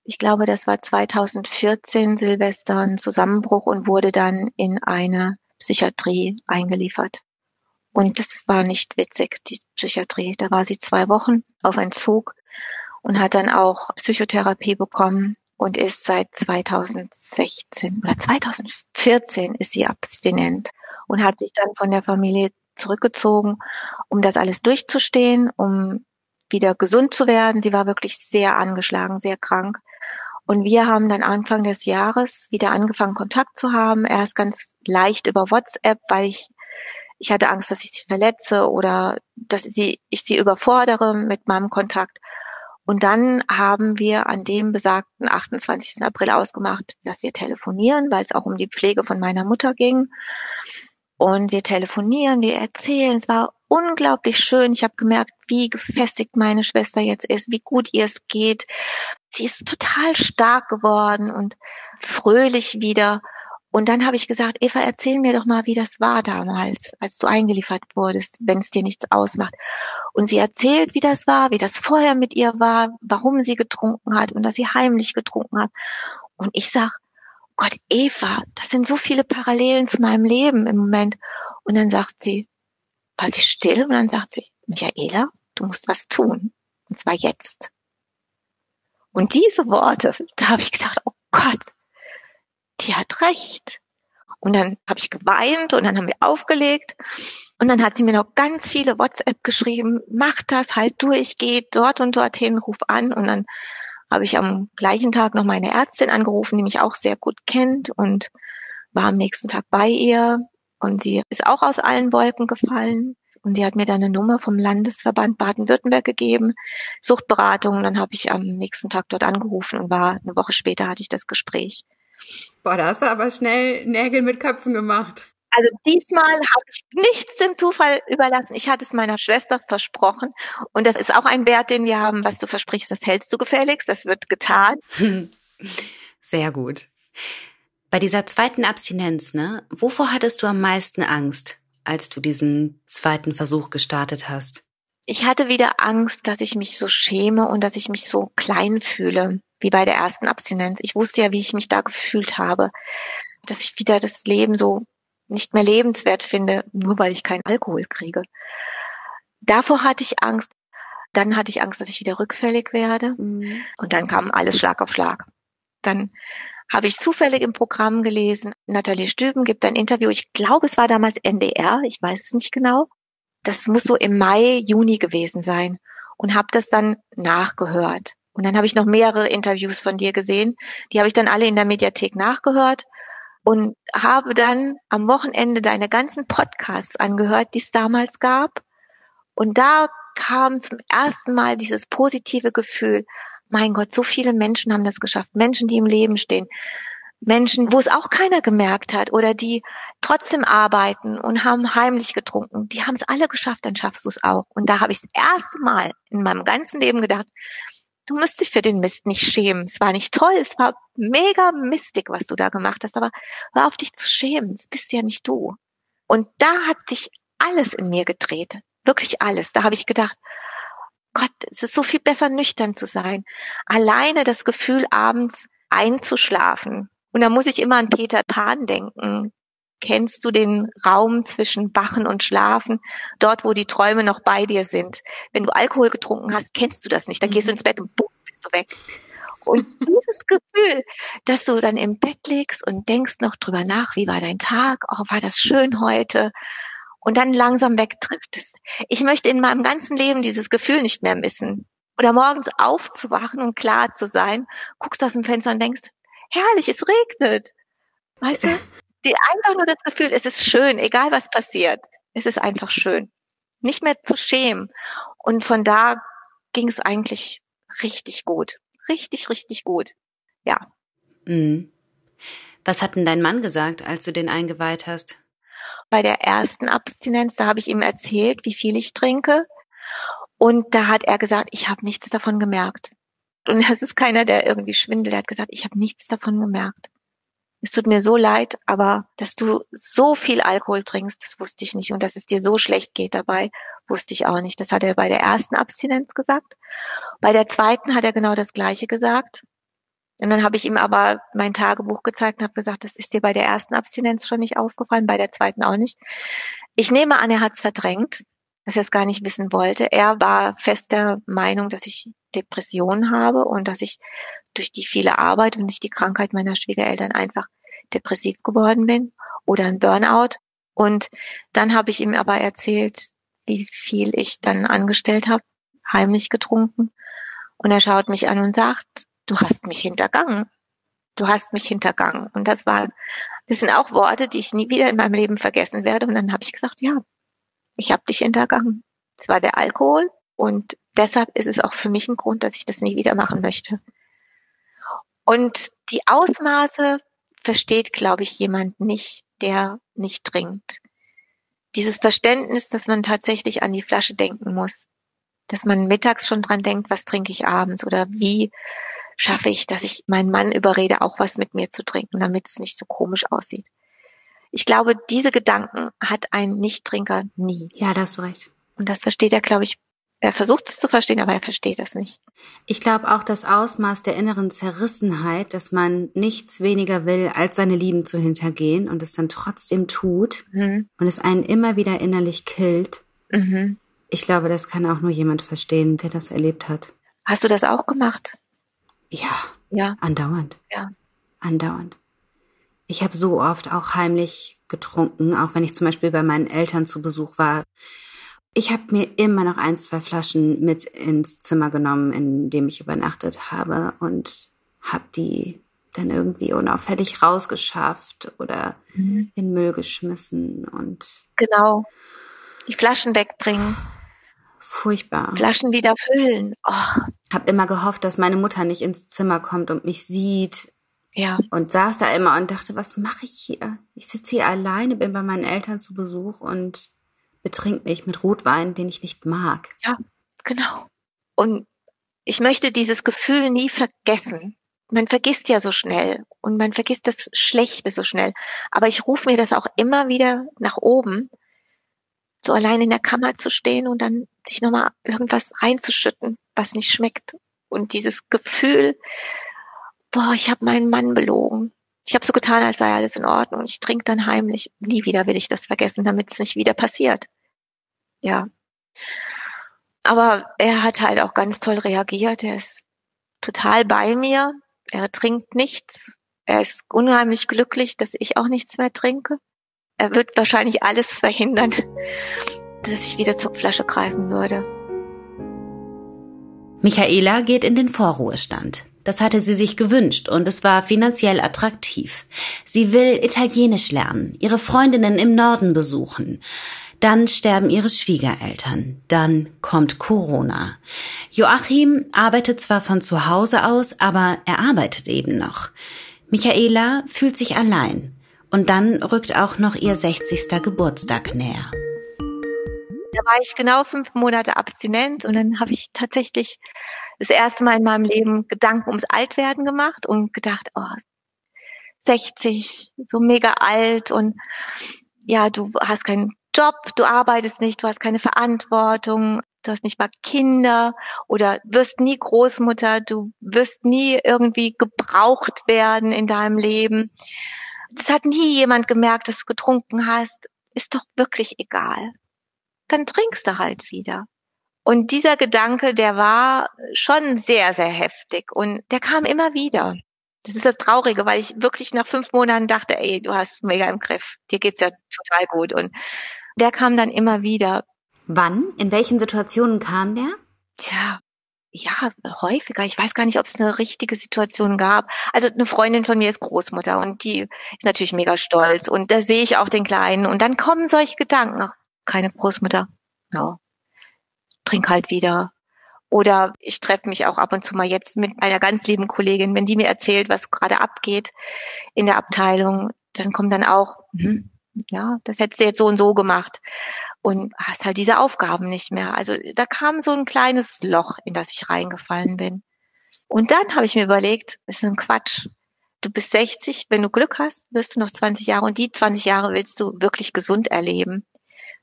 ich glaube, das war 2014 Silvester, einen Zusammenbruch und wurde dann in eine Psychiatrie eingeliefert. Und das war nicht witzig, die Psychiatrie. Da war sie zwei Wochen auf Entzug und hat dann auch Psychotherapie bekommen und ist seit 2016 oder 2014 ist sie abstinent und hat sich dann von der Familie zurückgezogen, um das alles durchzustehen, um wieder gesund zu werden. Sie war wirklich sehr angeschlagen, sehr krank. Und wir haben dann Anfang des Jahres wieder angefangen, Kontakt zu haben. Erst ganz leicht über WhatsApp, weil ich, ich hatte Angst, dass ich sie verletze oder dass sie, ich sie überfordere mit meinem Kontakt. Und dann haben wir an dem besagten 28. April ausgemacht, dass wir telefonieren, weil es auch um die Pflege von meiner Mutter ging. Und wir telefonieren, wir erzählen. Es war unglaublich schön. Ich habe gemerkt, wie gefestigt meine Schwester jetzt ist, wie gut ihr es geht. Sie ist total stark geworden und fröhlich wieder. Und dann habe ich gesagt, Eva, erzähl mir doch mal, wie das war damals, als du eingeliefert wurdest, wenn es dir nichts ausmacht. Und sie erzählt, wie das war, wie das vorher mit ihr war, warum sie getrunken hat und dass sie heimlich getrunken hat. Und ich sag, Gott, Eva, das sind so viele Parallelen zu meinem Leben im Moment. Und dann sagt sie, war sie still und dann sagt sie, Michaela, du musst was tun. Und zwar jetzt. Und diese Worte, da habe ich gedacht, oh Gott, die hat recht. Und dann habe ich geweint und dann haben wir aufgelegt. Und dann hat sie mir noch ganz viele WhatsApp geschrieben, mach das, halt durch, geh dort und dorthin, ruf an. Und dann habe ich am gleichen Tag noch meine Ärztin angerufen, die mich auch sehr gut kennt und war am nächsten Tag bei ihr. Und sie ist auch aus allen Wolken gefallen. Und sie hat mir dann eine Nummer vom Landesverband Baden-Württemberg gegeben, Suchtberatung. Und dann habe ich am nächsten Tag dort angerufen und war eine Woche später hatte ich das Gespräch. Boah, da hast du aber schnell Nägel mit Köpfen gemacht. Also diesmal habe ich nichts dem Zufall überlassen. Ich hatte es meiner Schwester versprochen. Und das ist auch ein Wert, den wir haben. Was du versprichst, das hältst du gefälligst. Das wird getan. Sehr gut. Bei dieser zweiten Abstinenz, ne, wovor hattest du am meisten Angst, als du diesen zweiten Versuch gestartet hast? Ich hatte wieder Angst, dass ich mich so schäme und dass ich mich so klein fühle wie bei der ersten Abstinenz. Ich wusste ja, wie ich mich da gefühlt habe, dass ich wieder das Leben so nicht mehr lebenswert finde, nur weil ich keinen Alkohol kriege. Davor hatte ich Angst. Dann hatte ich Angst, dass ich wieder rückfällig werde. Mhm. Und dann kam alles Schlag auf Schlag. Dann habe ich zufällig im Programm gelesen, Nathalie Stüben gibt ein Interview, ich glaube, es war damals NDR, ich weiß es nicht genau. Das muss so im Mai, Juni gewesen sein. Und habe das dann nachgehört. Und dann habe ich noch mehrere Interviews von dir gesehen. Die habe ich dann alle in der Mediathek nachgehört und habe dann am Wochenende deine ganzen Podcasts angehört, die es damals gab. Und da kam zum ersten Mal dieses positive Gefühl, mein Gott, so viele Menschen haben das geschafft. Menschen, die im Leben stehen. Menschen, wo es auch keiner gemerkt hat oder die trotzdem arbeiten und haben heimlich getrunken. Die haben es alle geschafft, dann schaffst du es auch. Und da habe ich das erste Mal in meinem ganzen Leben gedacht, du musst dich für den Mist nicht schämen. Es war nicht toll, es war mega mistig, was du da gemacht hast, aber hör auf dich zu schämen. Es bist ja nicht du. Und da hat sich alles in mir gedreht. Wirklich alles. Da habe ich gedacht, Gott, es ist so viel besser nüchtern zu sein. Alleine das Gefühl, abends einzuschlafen. Und da muss ich immer an Peter Pan denken, kennst du den Raum zwischen Wachen und Schlafen, dort, wo die Träume noch bei dir sind. Wenn du Alkohol getrunken hast, kennst du das nicht. Da gehst du ins Bett und boom, bist du weg. Und dieses Gefühl, dass du dann im Bett liegst und denkst noch drüber nach, wie war dein Tag, oh, war das schön heute, und dann langsam wegtrifft es. Ich möchte in meinem ganzen Leben dieses Gefühl nicht mehr missen. Oder morgens aufzuwachen und klar zu sein, guckst aus dem Fenster und denkst, herrlich, es regnet. Weißt du? Die einfach nur das Gefühl, es ist schön, egal was passiert. Es ist einfach schön. Nicht mehr zu schämen. Und von da ging es eigentlich richtig gut. Richtig, richtig gut. Ja. Mhm. Was hat denn dein Mann gesagt, als du den eingeweiht hast? Bei der ersten Abstinenz, da habe ich ihm erzählt, wie viel ich trinke. Und da hat er gesagt, ich habe nichts davon gemerkt. Und das ist keiner, der irgendwie schwindelt. Er hat gesagt, ich habe nichts davon gemerkt. Es tut mir so leid, aber dass du so viel Alkohol trinkst, das wusste ich nicht. Und dass es dir so schlecht geht dabei, wusste ich auch nicht. Das hat er bei der ersten Abstinenz gesagt. Bei der zweiten hat er genau das Gleiche gesagt. Und dann habe ich ihm aber mein Tagebuch gezeigt und habe gesagt, das ist dir bei der ersten Abstinenz schon nicht aufgefallen, bei der zweiten auch nicht. Ich nehme an, er hat es verdrängt, dass er es gar nicht wissen wollte. Er war fest der Meinung, dass ich Depressionen habe und dass ich durch die viele Arbeit und durch die Krankheit meiner Schwiegereltern einfach depressiv geworden bin oder ein Burnout. Und dann habe ich ihm aber erzählt, wie viel ich dann angestellt habe, heimlich getrunken. Und er schaut mich an und sagt, du hast mich hintergangen. Du hast mich hintergangen. Und das waren, das sind auch Worte, die ich nie wieder in meinem Leben vergessen werde. Und dann habe ich gesagt, ja, ich habe dich hintergangen. Es war der Alkohol und deshalb ist es auch für mich ein Grund, dass ich das nie wieder machen möchte. Und die Ausmaße versteht, glaube ich, jemand nicht, der nicht trinkt. Dieses Verständnis, dass man tatsächlich an die Flasche denken muss, dass man mittags schon dran denkt, was trinke ich abends oder wie schaffe ich, dass ich meinen Mann überrede, auch was mit mir zu trinken, damit es nicht so komisch aussieht. Ich glaube, diese Gedanken hat ein Nichttrinker nie. Ja, da hast du recht. Und das versteht er, glaube ich, er versucht es zu verstehen, aber er versteht das nicht. Ich glaube auch das Ausmaß der inneren Zerrissenheit, dass man nichts weniger will, als seine Lieben zu hintergehen und es dann trotzdem tut mhm. und es einen immer wieder innerlich killt. Mhm. Ich glaube, das kann auch nur jemand verstehen, der das erlebt hat. Hast du das auch gemacht? Ja. Ja. Andauernd. Ja. Andauernd. Ich habe so oft auch heimlich getrunken, auch wenn ich zum Beispiel bei meinen Eltern zu Besuch war. Ich habe mir immer noch ein, zwei Flaschen mit ins Zimmer genommen, in dem ich übernachtet habe und habe die dann irgendwie unauffällig rausgeschafft oder mhm. in Müll geschmissen und genau die Flaschen wegbringen Furchtbar. Flaschen wieder füllen. Oh. Hab immer gehofft, dass meine Mutter nicht ins Zimmer kommt und mich sieht. Ja. Und saß da immer und dachte, was mache ich hier? Ich sitze hier alleine, bin bei meinen Eltern zu Besuch und betrink mich mit Rotwein, den ich nicht mag. Ja, genau. Und ich möchte dieses Gefühl nie vergessen. Man vergisst ja so schnell und man vergisst das Schlechte so schnell. Aber ich rufe mir das auch immer wieder nach oben so allein in der Kammer zu stehen und dann sich nochmal irgendwas reinzuschütten, was nicht schmeckt. Und dieses Gefühl, boah, ich habe meinen Mann belogen. Ich habe so getan, als sei alles in Ordnung. Ich trinke dann heimlich. Nie wieder will ich das vergessen, damit es nicht wieder passiert. Ja. Aber er hat halt auch ganz toll reagiert. Er ist total bei mir. Er trinkt nichts. Er ist unheimlich glücklich, dass ich auch nichts mehr trinke er wird wahrscheinlich alles verhindern, dass ich wieder zur Flasche greifen würde. Michaela geht in den Vorruhestand. Das hatte sie sich gewünscht und es war finanziell attraktiv. Sie will Italienisch lernen, ihre Freundinnen im Norden besuchen. Dann sterben ihre Schwiegereltern. Dann kommt Corona. Joachim arbeitet zwar von zu Hause aus, aber er arbeitet eben noch. Michaela fühlt sich allein. Und dann rückt auch noch ihr 60. Geburtstag näher. Da war ich genau fünf Monate abstinent und dann habe ich tatsächlich das erste Mal in meinem Leben Gedanken ums Altwerden gemacht und gedacht, oh, 60, so mega alt und ja, du hast keinen Job, du arbeitest nicht, du hast keine Verantwortung, du hast nicht mal Kinder oder wirst nie Großmutter, du wirst nie irgendwie gebraucht werden in deinem Leben das hat nie jemand gemerkt, dass du getrunken hast, ist doch wirklich egal. Dann trinkst du halt wieder. Und dieser Gedanke, der war schon sehr, sehr heftig und der kam immer wieder. Das ist das Traurige, weil ich wirklich nach fünf Monaten dachte, ey, du hast es mega im Griff. Dir geht's ja total gut. Und der kam dann immer wieder. Wann? In welchen Situationen kam der? Tja, ja, häufiger. Ich weiß gar nicht, ob es eine richtige Situation gab. Also eine Freundin von mir ist Großmutter und die ist natürlich mega stolz und da sehe ich auch den Kleinen und dann kommen solche Gedanken. Ach, keine Großmutter. Ja. Trink halt wieder. Oder ich treffe mich auch ab und zu mal jetzt mit einer ganz lieben Kollegin, wenn die mir erzählt, was gerade abgeht in der Abteilung, dann kommt dann auch, hm, ja, das hättest du jetzt so und so gemacht und hast halt diese Aufgaben nicht mehr. Also da kam so ein kleines Loch, in das ich reingefallen bin. Und dann habe ich mir überlegt, das ist ein Quatsch. Du bist 60, wenn du Glück hast, wirst du noch 20 Jahre und die 20 Jahre willst du wirklich gesund erleben.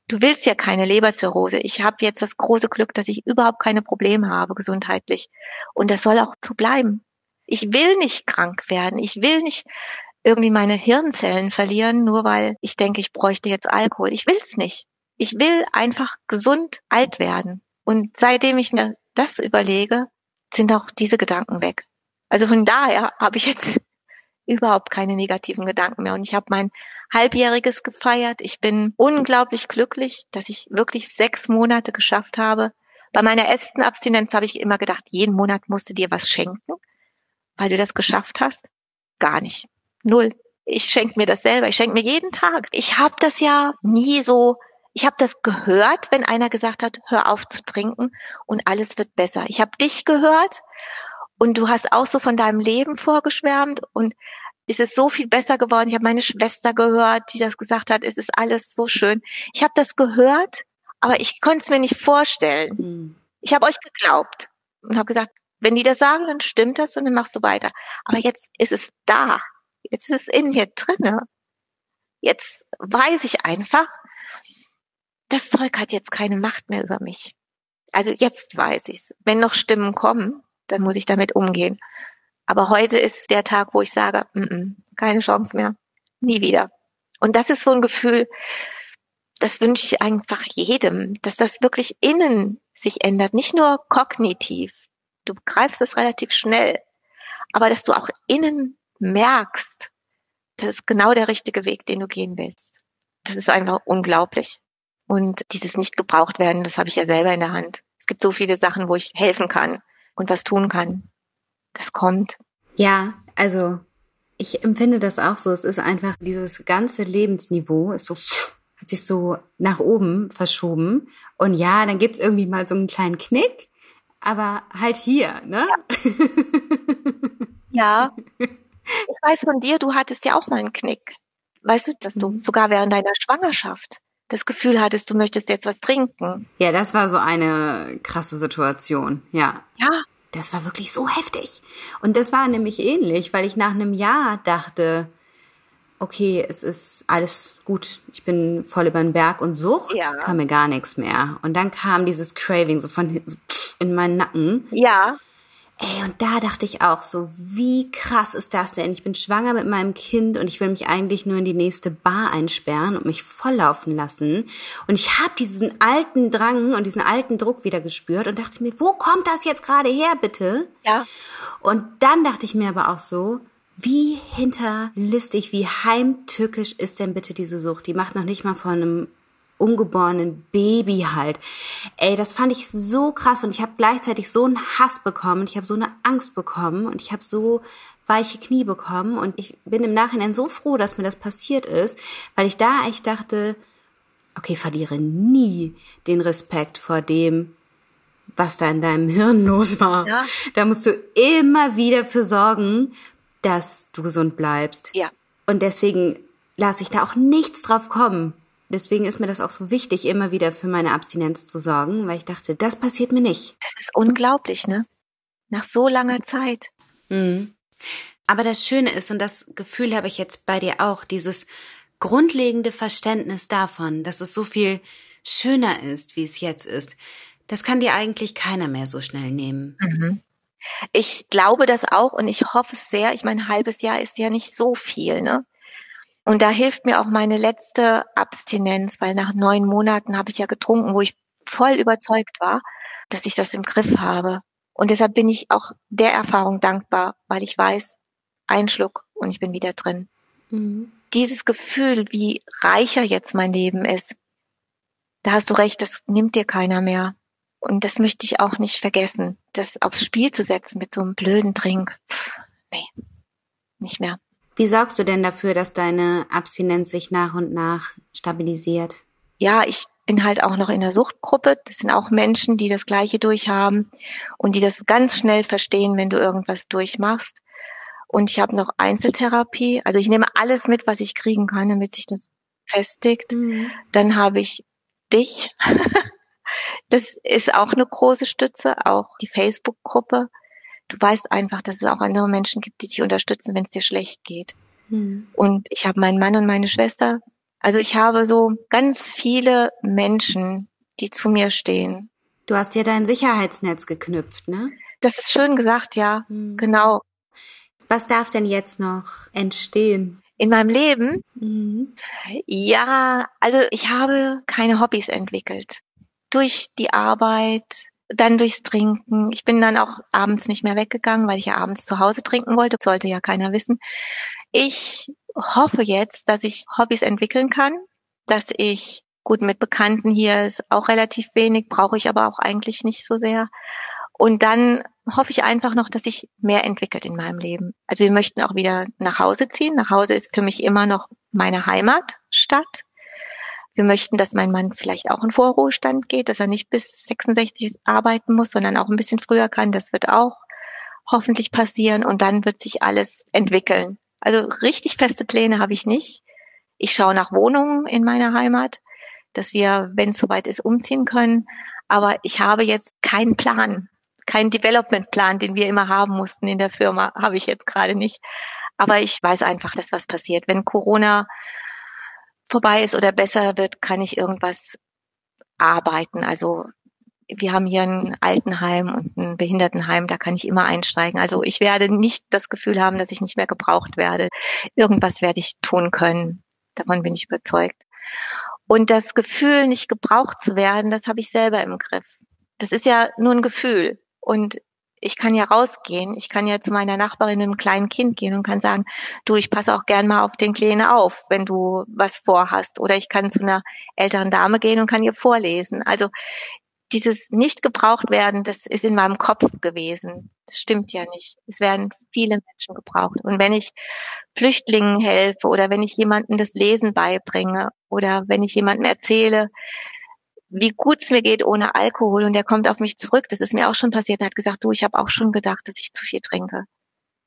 Du willst ja keine Leberzirrhose. Ich habe jetzt das große Glück, dass ich überhaupt keine Probleme habe gesundheitlich. Und das soll auch so bleiben. Ich will nicht krank werden. Ich will nicht irgendwie meine Hirnzellen verlieren, nur weil ich denke, ich bräuchte jetzt Alkohol. Ich will's nicht. Ich will einfach gesund alt werden. Und seitdem ich mir das überlege, sind auch diese Gedanken weg. Also von daher habe ich jetzt überhaupt keine negativen Gedanken mehr. Und ich habe mein Halbjähriges gefeiert. Ich bin unglaublich glücklich, dass ich wirklich sechs Monate geschafft habe. Bei meiner ersten Abstinenz habe ich immer gedacht, jeden Monat musst du dir was schenken, weil du das geschafft hast. Gar nicht. Null. Ich schenke mir das selber. Ich schenke mir jeden Tag. Ich habe das ja nie so, ich habe das gehört, wenn einer gesagt hat, hör auf zu trinken und alles wird besser. Ich habe dich gehört und du hast auch so von deinem Leben vorgeschwärmt und es ist so viel besser geworden. Ich habe meine Schwester gehört, die das gesagt hat, es ist alles so schön. Ich habe das gehört, aber ich konnte es mir nicht vorstellen. Mhm. Ich habe euch geglaubt und habe gesagt, wenn die das sagen, dann stimmt das und dann machst du weiter. Aber jetzt ist es da. Jetzt ist es in mir drinne. Jetzt weiß ich einfach, das Zeug hat jetzt keine Macht mehr über mich. Also jetzt weiß ich's. Wenn noch Stimmen kommen, dann muss ich damit umgehen. Aber heute ist der Tag, wo ich sage, mm -mm, keine Chance mehr, nie wieder. Und das ist so ein Gefühl, das wünsche ich einfach jedem, dass das wirklich innen sich ändert, nicht nur kognitiv. Du begreifst es relativ schnell, aber dass du auch innen merkst, das ist genau der richtige Weg, den du gehen willst. Das ist einfach unglaublich. Und dieses nicht gebraucht werden, das habe ich ja selber in der Hand. Es gibt so viele Sachen, wo ich helfen kann und was tun kann. Das kommt. Ja, also ich empfinde das auch so. Es ist einfach dieses ganze Lebensniveau ist so hat sich so nach oben verschoben. Und ja, dann gibt's irgendwie mal so einen kleinen Knick, aber halt hier, ne? Ja. ja. Ich weiß von dir, du hattest ja auch mal einen Knick. Weißt du, dass du mhm. sogar während deiner Schwangerschaft das Gefühl hattest, du möchtest jetzt was trinken. Ja, das war so eine krasse Situation, ja. Ja. Das war wirklich so heftig. Und das war nämlich ähnlich, weil ich nach einem Jahr dachte, okay, es ist alles gut, ich bin voll über den Berg und Sucht, ja. kam mir gar nichts mehr. Und dann kam dieses Craving so von in meinen Nacken. Ja. Ey, und da dachte ich auch so, wie krass ist das denn? Ich bin schwanger mit meinem Kind und ich will mich eigentlich nur in die nächste Bar einsperren und mich volllaufen lassen. Und ich habe diesen alten Drang und diesen alten Druck wieder gespürt und dachte mir, wo kommt das jetzt gerade her, bitte? Ja. Und dann dachte ich mir aber auch so, wie hinterlistig, wie heimtückisch ist denn bitte diese Sucht? Die macht noch nicht mal von einem ungeborenen Baby halt. Ey, das fand ich so krass und ich habe gleichzeitig so einen Hass bekommen, ich habe so eine Angst bekommen und ich habe so weiche Knie bekommen und ich bin im Nachhinein so froh, dass mir das passiert ist, weil ich da echt dachte, okay, verliere nie den Respekt vor dem, was da in deinem Hirn los war. Ja. Da musst du immer wieder für sorgen, dass du gesund bleibst. Ja. Und deswegen lasse ich da auch nichts drauf kommen. Deswegen ist mir das auch so wichtig, immer wieder für meine Abstinenz zu sorgen, weil ich dachte, das passiert mir nicht. Das ist unglaublich, ne? Nach so langer Zeit. Mhm. Aber das Schöne ist, und das Gefühl habe ich jetzt bei dir auch, dieses grundlegende Verständnis davon, dass es so viel schöner ist, wie es jetzt ist, das kann dir eigentlich keiner mehr so schnell nehmen. Mhm. Ich glaube das auch und ich hoffe es sehr. Ich meine, ein halbes Jahr ist ja nicht so viel, ne? Und da hilft mir auch meine letzte Abstinenz, weil nach neun Monaten habe ich ja getrunken, wo ich voll überzeugt war, dass ich das im Griff habe. Und deshalb bin ich auch der Erfahrung dankbar, weil ich weiß, ein Schluck und ich bin wieder drin. Mhm. Dieses Gefühl, wie reicher jetzt mein Leben ist, da hast du recht, das nimmt dir keiner mehr. Und das möchte ich auch nicht vergessen. Das aufs Spiel zu setzen mit so einem blöden Drink. Pff, nee, nicht mehr. Wie sorgst du denn dafür, dass deine Abstinenz sich nach und nach stabilisiert? Ja, ich bin halt auch noch in der Suchtgruppe. Das sind auch Menschen, die das Gleiche durchhaben und die das ganz schnell verstehen, wenn du irgendwas durchmachst. Und ich habe noch Einzeltherapie. Also ich nehme alles mit, was ich kriegen kann, damit sich das festigt. Mhm. Dann habe ich dich. das ist auch eine große Stütze, auch die Facebook-Gruppe. Du weißt einfach, dass es auch andere Menschen gibt, die dich unterstützen, wenn es dir schlecht geht. Mhm. Und ich habe meinen Mann und meine Schwester. Also ich habe so ganz viele Menschen, die zu mir stehen. Du hast dir dein Sicherheitsnetz geknüpft, ne? Das ist schön gesagt, ja. Mhm. Genau. Was darf denn jetzt noch entstehen? In meinem Leben? Mhm. Ja, also ich habe keine Hobbys entwickelt. Durch die Arbeit, dann durchs Trinken. Ich bin dann auch abends nicht mehr weggegangen, weil ich ja abends zu Hause trinken wollte. Das sollte ja keiner wissen. Ich hoffe jetzt, dass ich Hobbys entwickeln kann, dass ich gut mit Bekannten hier ist auch relativ wenig, brauche ich aber auch eigentlich nicht so sehr. Und dann hoffe ich einfach noch, dass sich mehr entwickelt in meinem Leben. Also wir möchten auch wieder nach Hause ziehen. Nach Hause ist für mich immer noch meine Heimatstadt. Wir möchten, dass mein Mann vielleicht auch in Vorruhestand geht, dass er nicht bis 66 arbeiten muss, sondern auch ein bisschen früher kann. Das wird auch hoffentlich passieren und dann wird sich alles entwickeln. Also richtig feste Pläne habe ich nicht. Ich schaue nach Wohnungen in meiner Heimat, dass wir, wenn es soweit ist, umziehen können. Aber ich habe jetzt keinen Plan, keinen Development-Plan, den wir immer haben mussten in der Firma, habe ich jetzt gerade nicht. Aber ich weiß einfach, dass was passiert. Wenn Corona vorbei ist oder besser wird, kann ich irgendwas arbeiten. Also wir haben hier ein Altenheim und ein Behindertenheim, da kann ich immer einsteigen. Also ich werde nicht das Gefühl haben, dass ich nicht mehr gebraucht werde. Irgendwas werde ich tun können. Davon bin ich überzeugt. Und das Gefühl, nicht gebraucht zu werden, das habe ich selber im Griff. Das ist ja nur ein Gefühl. Und ich kann ja rausgehen, ich kann ja zu meiner Nachbarin mit einem kleinen Kind gehen und kann sagen, du, ich passe auch gern mal auf den Kleinen auf, wenn du was vorhast. Oder ich kann zu einer älteren Dame gehen und kann ihr vorlesen. Also dieses nicht gebraucht werden, das ist in meinem Kopf gewesen. Das stimmt ja nicht. Es werden viele Menschen gebraucht. Und wenn ich Flüchtlingen helfe oder wenn ich jemandem das Lesen beibringe oder wenn ich jemandem erzähle, wie gut es mir geht ohne Alkohol und der kommt auf mich zurück. Das ist mir auch schon passiert und hat gesagt, du, ich habe auch schon gedacht, dass ich zu viel trinke.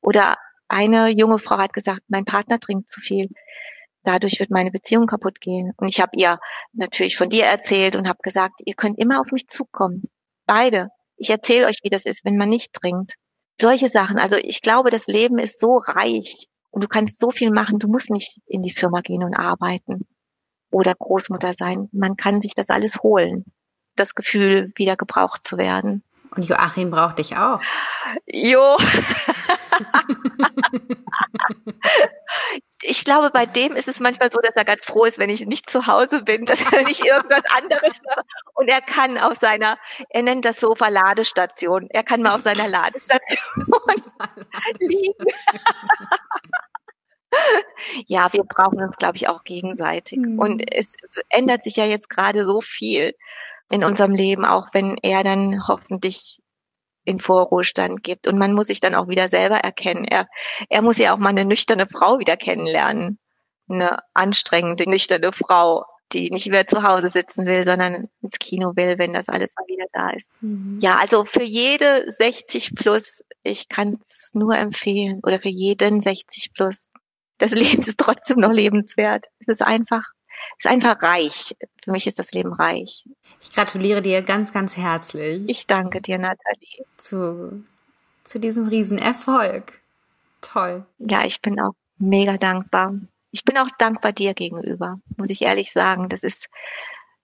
Oder eine junge Frau hat gesagt, mein Partner trinkt zu viel. Dadurch wird meine Beziehung kaputt gehen. Und ich habe ihr natürlich von dir erzählt und habe gesagt, ihr könnt immer auf mich zukommen. Beide. Ich erzähle euch, wie das ist, wenn man nicht trinkt. Solche Sachen. Also ich glaube, das Leben ist so reich und du kannst so viel machen. Du musst nicht in die Firma gehen und arbeiten oder Großmutter sein. Man kann sich das alles holen. Das Gefühl, wieder gebraucht zu werden. Und Joachim braucht dich auch. Jo. ich glaube, bei dem ist es manchmal so, dass er ganz froh ist, wenn ich nicht zu Hause bin, dass er nicht irgendwas anderes macht. Und er kann auf seiner, er nennt das Sofa Ladestation. Er kann mal auf seiner Ladestation liegen. ja, wir brauchen uns, glaube ich, auch gegenseitig. Mhm. Und es ändert sich ja jetzt gerade so viel in unserem Leben, auch wenn er dann hoffentlich in Vorruhestand gibt. Und man muss sich dann auch wieder selber erkennen. Er, er muss ja auch mal eine nüchterne Frau wieder kennenlernen. Eine anstrengende, nüchterne Frau, die nicht mehr zu Hause sitzen will, sondern ins Kino will, wenn das alles mal wieder da ist. Mhm. Ja, also für jede 60 plus, ich kann es nur empfehlen, oder für jeden 60 plus, das Leben ist trotzdem noch lebenswert. Es ist einfach, es ist einfach reich. Für mich ist das Leben reich. Ich gratuliere dir ganz, ganz herzlich. Ich danke dir, Nathalie. Zu, zu diesem Riesenerfolg. Toll. Ja, ich bin auch mega dankbar. Ich bin auch dankbar dir gegenüber, muss ich ehrlich sagen. Das ist,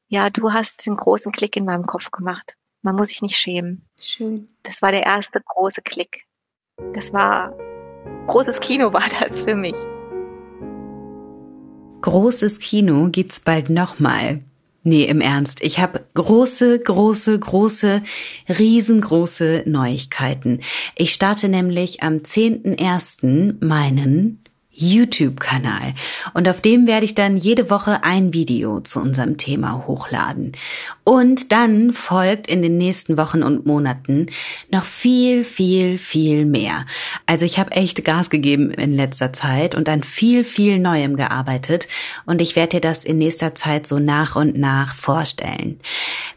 ja, du hast den großen Klick in meinem Kopf gemacht. Man muss sich nicht schämen. Schön. Das war der erste große Klick. Das war, großes Kino war das für mich. Großes Kino gibt's bald nochmal. Nee, im Ernst. Ich habe große, große, große, riesengroße Neuigkeiten. Ich starte nämlich am 10.01. meinen YouTube-Kanal und auf dem werde ich dann jede Woche ein Video zu unserem Thema hochladen. Und dann folgt in den nächsten Wochen und Monaten noch viel, viel, viel mehr. Also ich habe echt Gas gegeben in letzter Zeit und an viel, viel Neuem gearbeitet und ich werde dir das in nächster Zeit so nach und nach vorstellen.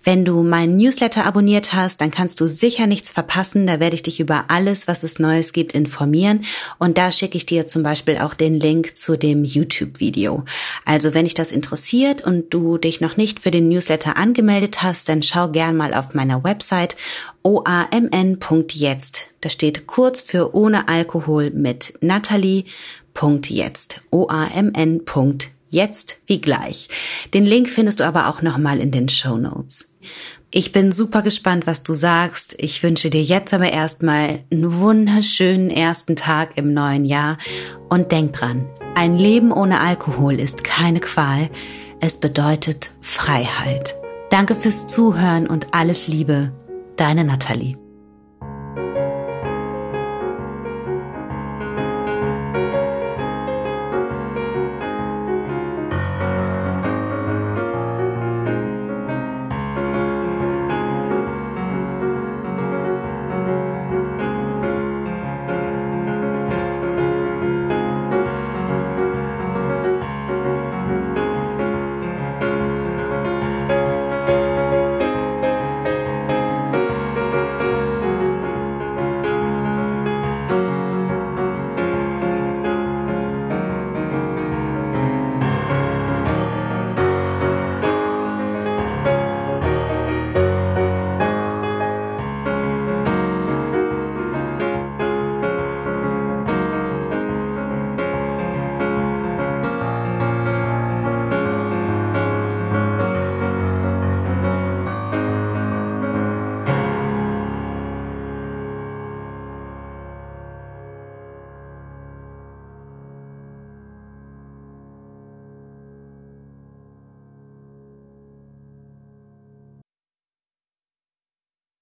Wenn du meinen Newsletter abonniert hast, dann kannst du sicher nichts verpassen. Da werde ich dich über alles, was es Neues gibt, informieren und da schicke ich dir zum Beispiel auch den Link zu dem YouTube-Video. Also wenn dich das interessiert und du dich noch nicht für den Newsletter angemeldet hast, dann schau gern mal auf meiner Website oamn.jetzt. Da steht kurz für ohne Alkohol mit Natalie.jetzt. oamn.jetzt wie gleich. Den Link findest du aber auch nochmal in den Show Notes. Ich bin super gespannt, was du sagst. Ich wünsche dir jetzt aber erstmal einen wunderschönen ersten Tag im neuen Jahr und denk dran, ein Leben ohne Alkohol ist keine Qual, es bedeutet Freiheit. Danke fürs Zuhören und alles Liebe, deine Nathalie.